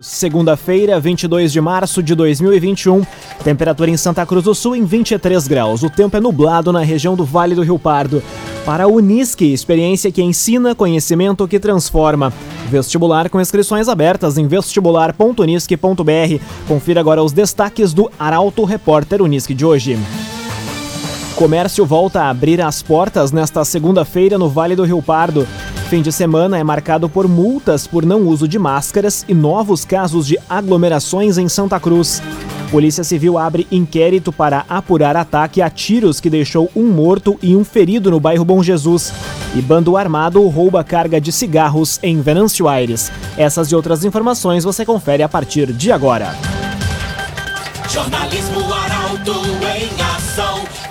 Segunda-feira, 22 de março de 2021, temperatura em Santa Cruz do Sul em 23 graus. O tempo é nublado na região do Vale do Rio Pardo. Para a Unisque, experiência que ensina, conhecimento que transforma. Vestibular com inscrições abertas em vestibular.unisque.br. Confira agora os destaques do Arauto Repórter Unisque de hoje. Comércio volta a abrir as portas nesta segunda-feira no Vale do Rio Pardo. Fim de semana é marcado por multas por não uso de máscaras e novos casos de aglomerações em Santa Cruz. Polícia Civil abre inquérito para apurar ataque a tiros que deixou um morto e um ferido no bairro Bom Jesus. E bando armado rouba carga de cigarros em Venâncio Aires. Essas e outras informações você confere a partir de agora. Jornalismo Arauto em.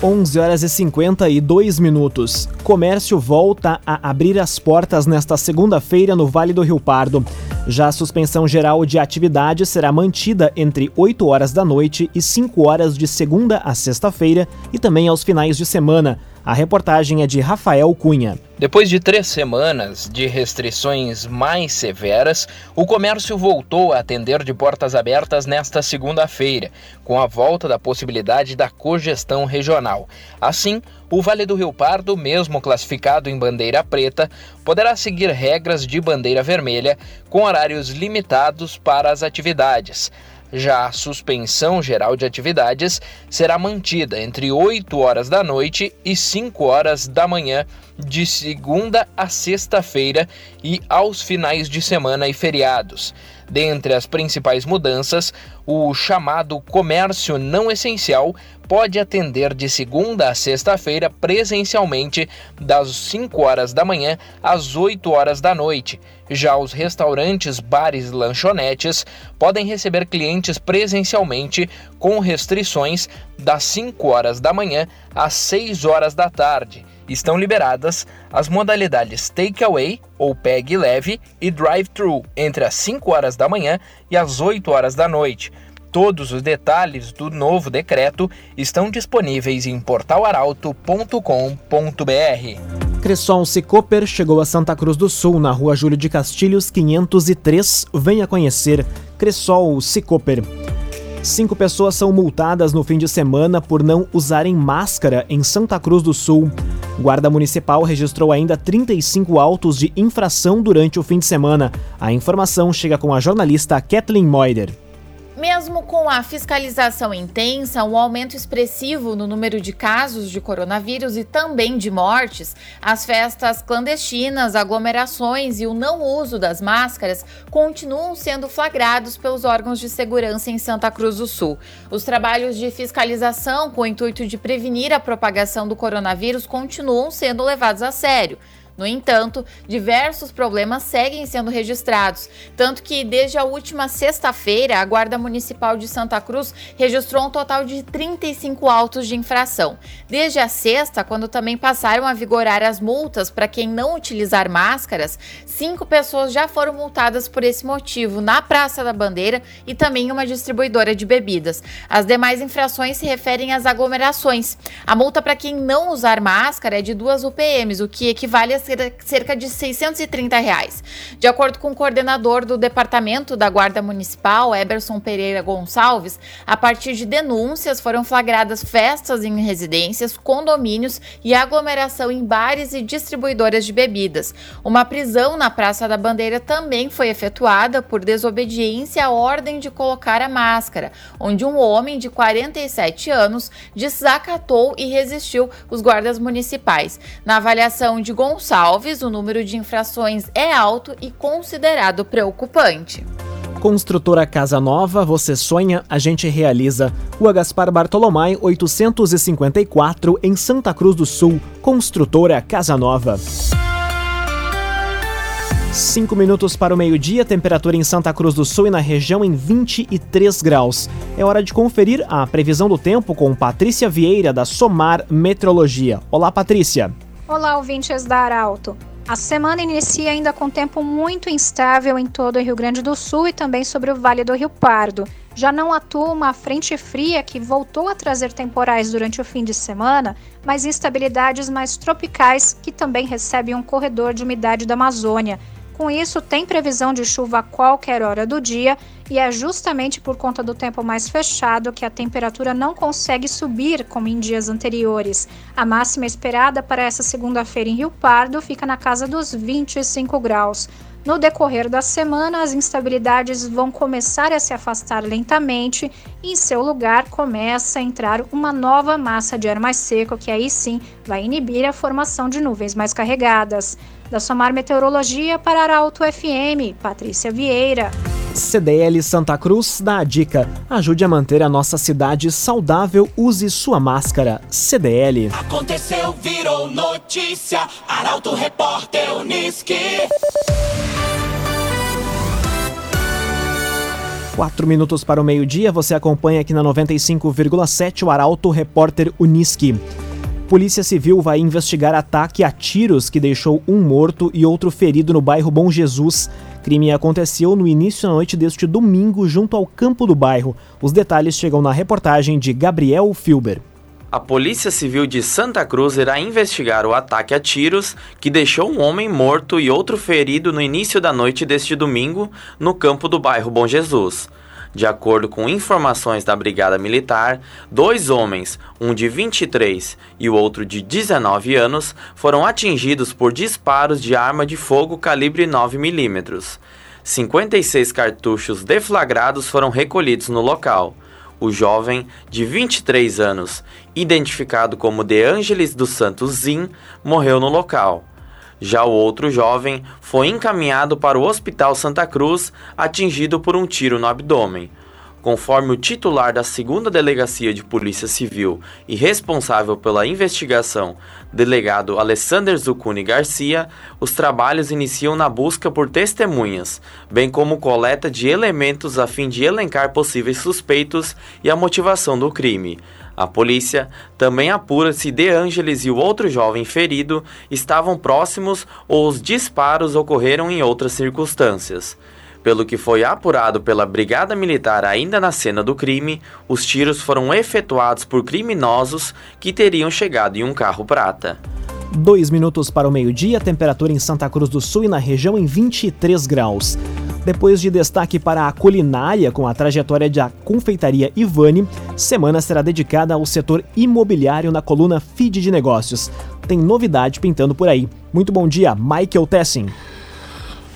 11 horas e 52 minutos. Comércio volta a abrir as portas nesta segunda-feira no Vale do Rio Pardo. Já a suspensão geral de atividade será mantida entre 8 horas da noite e 5 horas de segunda a sexta-feira e também aos finais de semana. A reportagem é de Rafael Cunha. Depois de três semanas de restrições mais severas, o comércio voltou a atender de portas abertas nesta segunda-feira, com a volta da possibilidade da cogestão regional. Assim, o Vale do Rio Pardo, mesmo classificado em bandeira preta, poderá seguir regras de bandeira vermelha, com horários limitados para as atividades. Já a suspensão geral de atividades será mantida entre 8 horas da noite e 5 horas da manhã, de segunda a sexta-feira e aos finais de semana e feriados. Dentre as principais mudanças, o chamado comércio não essencial pode atender de segunda a sexta-feira presencialmente, das 5 horas da manhã às 8 horas da noite. Já os restaurantes, bares e lanchonetes podem receber clientes presencialmente com restrições das 5 horas da manhã às 6 horas da tarde estão liberadas as modalidades takeaway ou pegue leve e drive-thru entre as 5 horas da manhã e as 8 horas da noite. Todos os detalhes do novo decreto estão disponíveis em portalaralto.com.br. Cresson Cicoper chegou a Santa Cruz do Sul, na rua Júlio de Castilhos, 503. Venha conhecer Cressol Cicoper. Cinco pessoas são multadas no fim de semana por não usarem máscara em Santa Cruz do Sul. Guarda Municipal registrou ainda 35 autos de infração durante o fim de semana. A informação chega com a jornalista Kathleen Moider. Mesmo com a fiscalização intensa, um aumento expressivo no número de casos de coronavírus e também de mortes, as festas clandestinas, aglomerações e o não uso das máscaras continuam sendo flagrados pelos órgãos de segurança em Santa Cruz do Sul. Os trabalhos de fiscalização com o intuito de prevenir a propagação do coronavírus continuam sendo levados a sério. No entanto, diversos problemas seguem sendo registrados, tanto que desde a última sexta-feira, a Guarda Municipal de Santa Cruz registrou um total de 35 autos de infração. Desde a sexta, quando também passaram a vigorar as multas para quem não utilizar máscaras, cinco pessoas já foram multadas por esse motivo na Praça da Bandeira e também uma distribuidora de bebidas. As demais infrações se referem às aglomerações. A multa para quem não usar máscara é de duas UPMs, o que equivale a cerca de 630 reais. De acordo com o coordenador do Departamento da Guarda Municipal, Eberson Pereira Gonçalves, a partir de denúncias foram flagradas festas em residências, condomínios e aglomeração em bares e distribuidoras de bebidas. Uma prisão na Praça da Bandeira também foi efetuada por desobediência à ordem de colocar a máscara, onde um homem de 47 anos desacatou e resistiu os guardas municipais. Na avaliação de Gonçalves, Alves, o número de infrações é alto e considerado preocupante. Construtora Casa Nova, você sonha, a gente realiza. Rua Gaspar Bartolomé, 854, em Santa Cruz do Sul. Construtora Casa Nova. 5 minutos para o meio-dia, temperatura em Santa Cruz do Sul e na região em 23 graus. É hora de conferir a previsão do tempo com Patrícia Vieira, da Somar Metrologia. Olá, Patrícia. Olá, ouvintes da Arauto. A semana inicia ainda com tempo muito instável em todo o Rio Grande do Sul e também sobre o Vale do Rio Pardo. Já não atua uma frente fria que voltou a trazer temporais durante o fim de semana, mas instabilidades mais tropicais que também recebem um corredor de umidade da Amazônia. Com isso, tem previsão de chuva a qualquer hora do dia e é justamente por conta do tempo mais fechado que a temperatura não consegue subir como em dias anteriores. A máxima esperada para essa segunda-feira em Rio Pardo fica na casa dos 25 graus. No decorrer da semana, as instabilidades vão começar a se afastar lentamente e, em seu lugar, começa a entrar uma nova massa de ar mais seco, que aí sim vai inibir a formação de nuvens mais carregadas. Da Somar Meteorologia para Arauto FM, Patrícia Vieira. CDL Santa Cruz dá a dica: ajude a manter a nossa cidade saudável, use sua máscara. CDL. Aconteceu, virou notícia. Arauto Repórter Uniski. Quatro minutos para o meio-dia, você acompanha aqui na 95,7 o Arauto Repórter Uniski. Polícia Civil vai investigar ataque a tiros que deixou um morto e outro ferido no bairro Bom Jesus. Crime aconteceu no início da noite deste domingo, junto ao campo do bairro. Os detalhes chegam na reportagem de Gabriel Filber. A Polícia Civil de Santa Cruz irá investigar o ataque a tiros que deixou um homem morto e outro ferido no início da noite deste domingo no campo do bairro Bom Jesus. De acordo com informações da Brigada Militar, dois homens, um de 23 e o outro de 19 anos, foram atingidos por disparos de arma de fogo calibre 9mm. 56 cartuchos deflagrados foram recolhidos no local. O jovem, de 23 anos, identificado como De Angelis dos Santos Zin, morreu no local. Já o outro jovem foi encaminhado para o Hospital Santa Cruz, atingido por um tiro no abdômen. Conforme o titular da segunda Delegacia de Polícia Civil e responsável pela investigação, delegado Alessander Zucuni Garcia, os trabalhos iniciam na busca por testemunhas, bem como coleta de elementos a fim de elencar possíveis suspeitos e a motivação do crime. A polícia também apura se De Angelis e o outro jovem ferido estavam próximos ou os disparos ocorreram em outras circunstâncias. Pelo que foi apurado pela Brigada Militar ainda na cena do crime, os tiros foram efetuados por criminosos que teriam chegado em um carro prata. Dois minutos para o meio-dia, temperatura em Santa Cruz do Sul e na região em 23 graus. Depois de destaque para a culinária com a trajetória da confeitaria Ivani, semana será dedicada ao setor imobiliário na coluna Feed de Negócios. Tem novidade pintando por aí. Muito bom dia, Michael Tessin.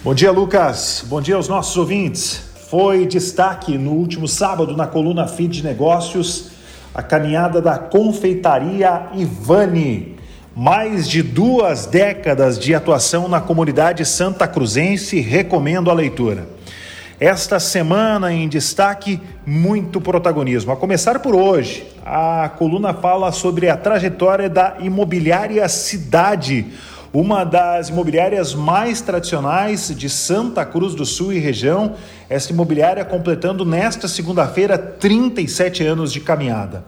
Bom dia, Lucas. Bom dia aos nossos ouvintes. Foi destaque no último sábado na coluna Feed de Negócios a caminhada da confeitaria Ivani. Mais de duas décadas de atuação na comunidade santa cruzense, recomendo a leitura. Esta semana em destaque, muito protagonismo. A começar por hoje, a coluna fala sobre a trajetória da imobiliária Cidade uma das imobiliárias mais tradicionais de Santa Cruz do Sul e região. Esta imobiliária completando nesta segunda-feira 37 anos de caminhada.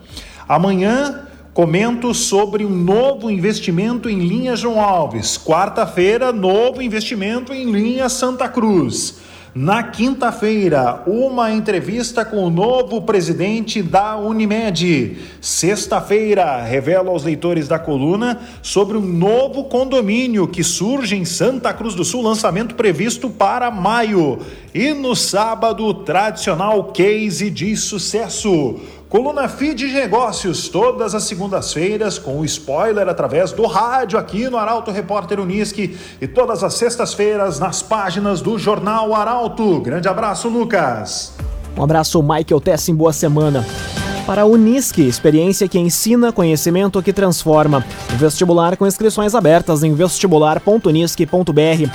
Amanhã comento sobre um novo investimento em linha João Alves. Quarta-feira, novo investimento em linha Santa Cruz. Na quinta-feira, uma entrevista com o novo presidente da Unimed. Sexta-feira, revela aos leitores da coluna sobre um novo condomínio que surge em Santa Cruz do Sul, lançamento previsto para maio. E no sábado, tradicional case de sucesso. Coluna Feed de Negócios, todas as segundas-feiras, com o spoiler através do rádio aqui no Arauto Repórter Uniski e todas as sextas-feiras nas páginas do Jornal Arauto. Grande abraço, Lucas. Um abraço, Michael Tessin, boa semana. Para a Unisque, experiência que ensina, conhecimento que transforma. Vestibular com inscrições abertas em vestibular.unisque.br.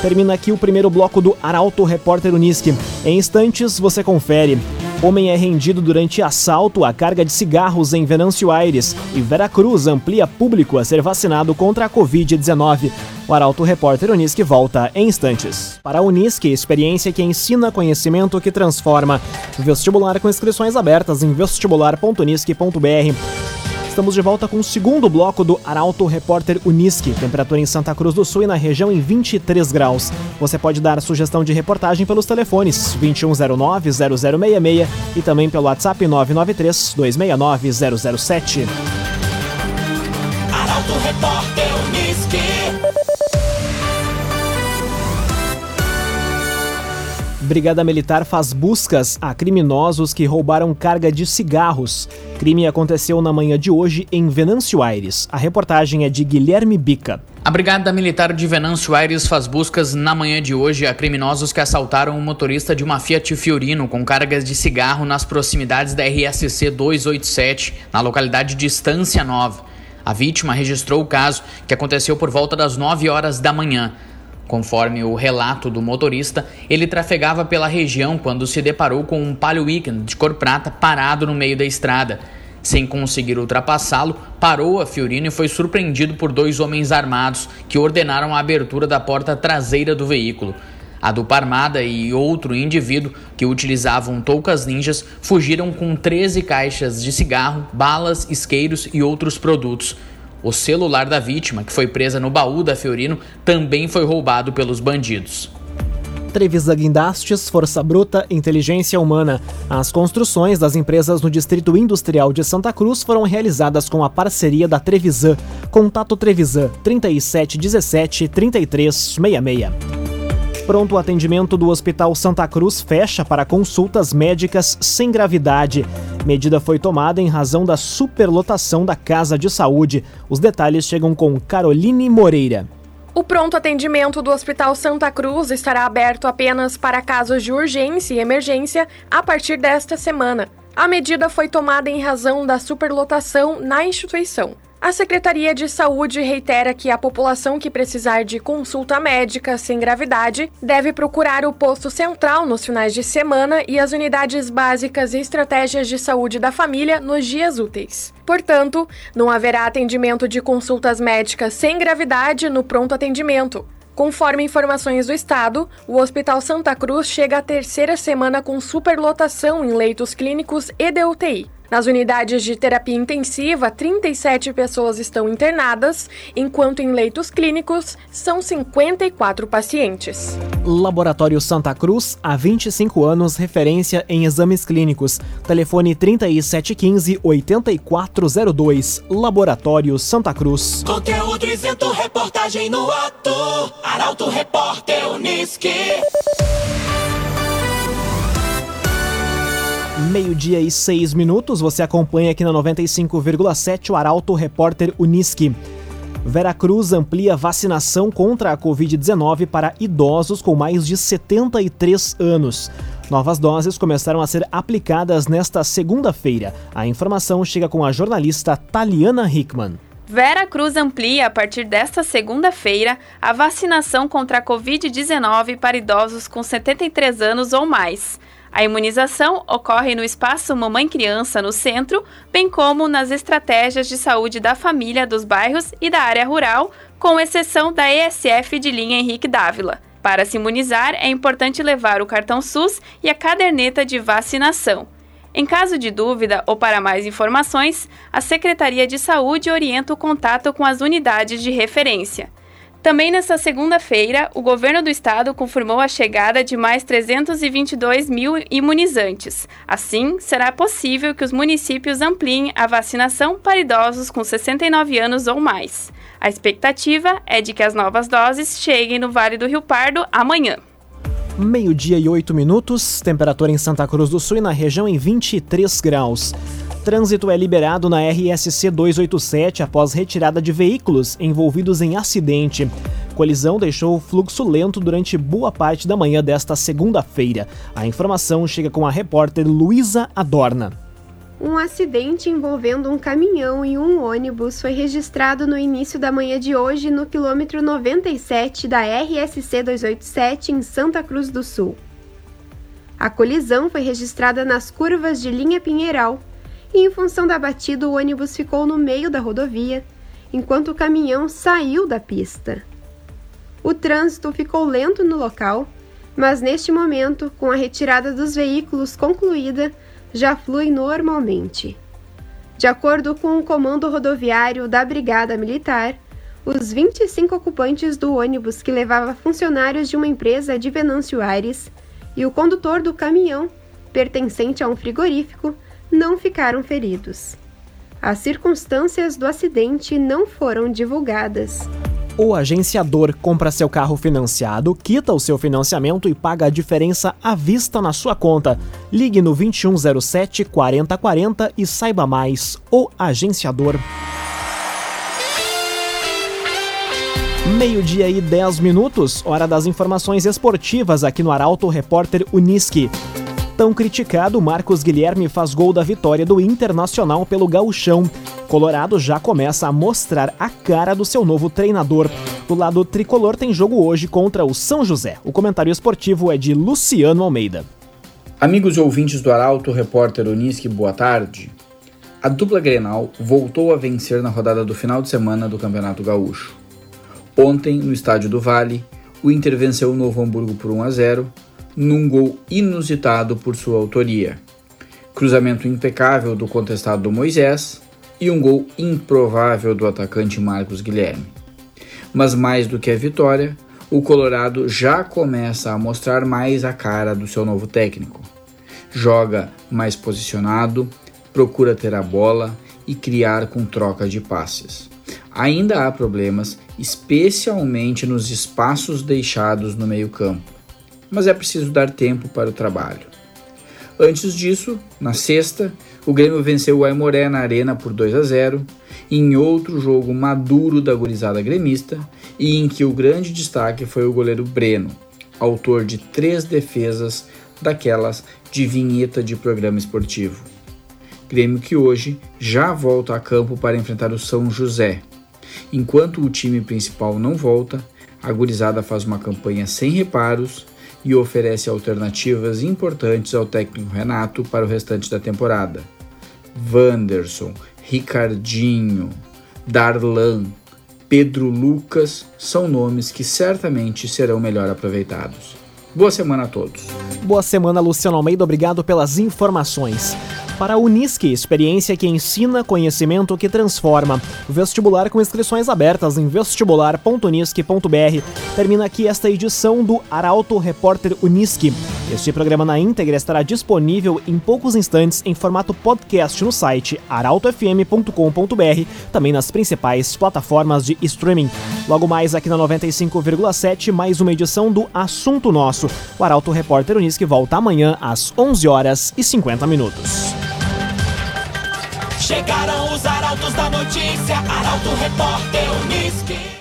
Termina aqui o primeiro bloco do Arauto Repórter Unisque. Em instantes, você confere. Homem é rendido durante assalto à carga de cigarros em Venâncio Aires e Veracruz amplia público a ser vacinado contra a Covid-19. O Arauto Repórter Unisque volta em instantes. Para a Unisque, experiência que ensina conhecimento que transforma. Vestibular com inscrições abertas em vestibular.unisque.br. Estamos de volta com o segundo bloco do Arauto Repórter Unisque. Temperatura em Santa Cruz do Sul e na região em 23 graus. Você pode dar sugestão de reportagem pelos telefones 2109-0066 e também pelo WhatsApp 993-269-007. Arauto Repórter. Brigada Militar faz buscas a criminosos que roubaram carga de cigarros. Crime aconteceu na manhã de hoje em Venâncio Aires. A reportagem é de Guilherme Bica. A Brigada Militar de Venâncio Aires faz buscas na manhã de hoje a criminosos que assaltaram um motorista de uma Fiat Fiorino com cargas de cigarro nas proximidades da RSC 287, na localidade de Estância Nova. A vítima registrou o caso, que aconteceu por volta das 9 horas da manhã. Conforme o relato do motorista, ele trafegava pela região quando se deparou com um Palio Weekend de cor prata parado no meio da estrada. Sem conseguir ultrapassá-lo, parou a Fiorino e foi surpreendido por dois homens armados que ordenaram a abertura da porta traseira do veículo. A dupla armada e outro indivíduo que utilizavam toucas ninjas fugiram com 13 caixas de cigarro, balas, isqueiros e outros produtos. O celular da vítima, que foi presa no baú da Fiorino, também foi roubado pelos bandidos. Trevisan Guindastes, Força Bruta, Inteligência Humana. As construções das empresas no Distrito Industrial de Santa Cruz foram realizadas com a parceria da Trevisan. Contato Trevisan 3717 3366. Pronto atendimento do Hospital Santa Cruz fecha para consultas médicas sem gravidade. Medida foi tomada em razão da superlotação da Casa de Saúde. Os detalhes chegam com Caroline Moreira. O pronto atendimento do Hospital Santa Cruz estará aberto apenas para casos de urgência e emergência a partir desta semana. A medida foi tomada em razão da superlotação na instituição. A Secretaria de Saúde reitera que a população que precisar de consulta médica sem gravidade deve procurar o posto central nos finais de semana e as unidades básicas e estratégias de saúde da família nos dias úteis. Portanto, não haverá atendimento de consultas médicas sem gravidade no pronto atendimento. Conforme informações do Estado, o Hospital Santa Cruz chega à terceira semana com superlotação em leitos clínicos e de UTI. Nas unidades de terapia intensiva, 37 pessoas estão internadas, enquanto em leitos clínicos são 54 pacientes. Laboratório Santa Cruz, há 25 anos, referência em exames clínicos. Telefone 3715-8402. Laboratório Santa Cruz. Conteúdo isento, reportagem no ato. Arauto Repórter Unisque. Meio-dia e seis minutos, você acompanha aqui na 95,7 o Arauto Repórter Unisque. Veracruz amplia vacinação contra a Covid-19 para idosos com mais de 73 anos. Novas doses começaram a ser aplicadas nesta segunda-feira. A informação chega com a jornalista Taliana Hickman. Vera Cruz amplia a partir desta segunda-feira a vacinação contra a Covid-19 para idosos com 73 anos ou mais. A imunização ocorre no espaço Mamãe Criança no centro, bem como nas estratégias de saúde da família dos bairros e da área rural, com exceção da ESF de linha Henrique Dávila. Para se imunizar, é importante levar o cartão SUS e a caderneta de vacinação. Em caso de dúvida ou para mais informações, a Secretaria de Saúde orienta o contato com as unidades de referência. Também nesta segunda-feira, o governo do estado confirmou a chegada de mais 322 mil imunizantes. Assim, será possível que os municípios ampliem a vacinação para idosos com 69 anos ou mais. A expectativa é de que as novas doses cheguem no Vale do Rio Pardo amanhã. Meio-dia e oito minutos, temperatura em Santa Cruz do Sul e na região em 23 graus. Trânsito é liberado na RSC 287 após retirada de veículos envolvidos em acidente. Colisão deixou o fluxo lento durante boa parte da manhã desta segunda-feira. A informação chega com a repórter Luísa Adorna. Um acidente envolvendo um caminhão e um ônibus foi registrado no início da manhã de hoje no quilômetro 97 da RSC 287 em Santa Cruz do Sul. A colisão foi registrada nas curvas de linha Pinheiral e, em função da batida, o ônibus ficou no meio da rodovia, enquanto o caminhão saiu da pista. O trânsito ficou lento no local, mas neste momento, com a retirada dos veículos concluída, já flui normalmente. De acordo com o comando rodoviário da Brigada Militar, os 25 ocupantes do ônibus que levava funcionários de uma empresa de Venâncio Aires e o condutor do caminhão, pertencente a um frigorífico, não ficaram feridos. As circunstâncias do acidente não foram divulgadas. O agenciador compra seu carro financiado, quita o seu financiamento e paga a diferença à vista na sua conta. Ligue no 2107 4040 e saiba mais. O agenciador. Meio-dia e 10 minutos, hora das informações esportivas aqui no Arauto Repórter Uniski. Tão criticado, Marcos Guilherme faz gol da vitória do Internacional pelo Gauchão. Colorado já começa a mostrar a cara do seu novo treinador. Do lado tricolor tem jogo hoje contra o São José. O comentário esportivo é de Luciano Almeida. Amigos e ouvintes do Arauto Repórter Uniski, boa tarde. A dupla Grenal voltou a vencer na rodada do final de semana do Campeonato Gaúcho. Ontem, no estádio do Vale, o Inter venceu o Novo Hamburgo por 1 a 0, num gol inusitado por sua autoria. Cruzamento impecável do contestado Moisés e um gol improvável do atacante Marcos Guilherme. Mas mais do que a vitória, o Colorado já começa a mostrar mais a cara do seu novo técnico. Joga mais posicionado, procura ter a bola e criar com troca de passes. Ainda há problemas, especialmente nos espaços deixados no meio-campo, mas é preciso dar tempo para o trabalho. Antes disso, na sexta, o Grêmio venceu o Aimoré na Arena por 2 a 0, em outro jogo maduro da gurizada gremista e em que o grande destaque foi o goleiro Breno, autor de três defesas daquelas de vinheta de programa esportivo. Grêmio que hoje já volta a campo para enfrentar o São José, Enquanto o time principal não volta, a gurizada faz uma campanha sem reparos e oferece alternativas importantes ao técnico Renato para o restante da temporada. Wanderson, Ricardinho, Darlan, Pedro Lucas são nomes que certamente serão melhor aproveitados. Boa semana a todos. Boa semana, Luciano Almeida. Obrigado pelas informações para a Unisque, experiência que ensina, conhecimento que transforma. Vestibular com inscrições abertas em vestibular.unisque.br. Termina aqui esta edição do Arauto Repórter Unisque. Este programa na íntegra estará disponível em poucos instantes em formato podcast no site arautofm.com.br, também nas principais plataformas de streaming. Logo mais aqui na 95,7, mais uma edição do Assunto Nosso. O Arauto Repórter Unisque volta amanhã às 11 horas e 50 minutos. Chegaram os arautos da notícia, Arauto Repórter Unisque.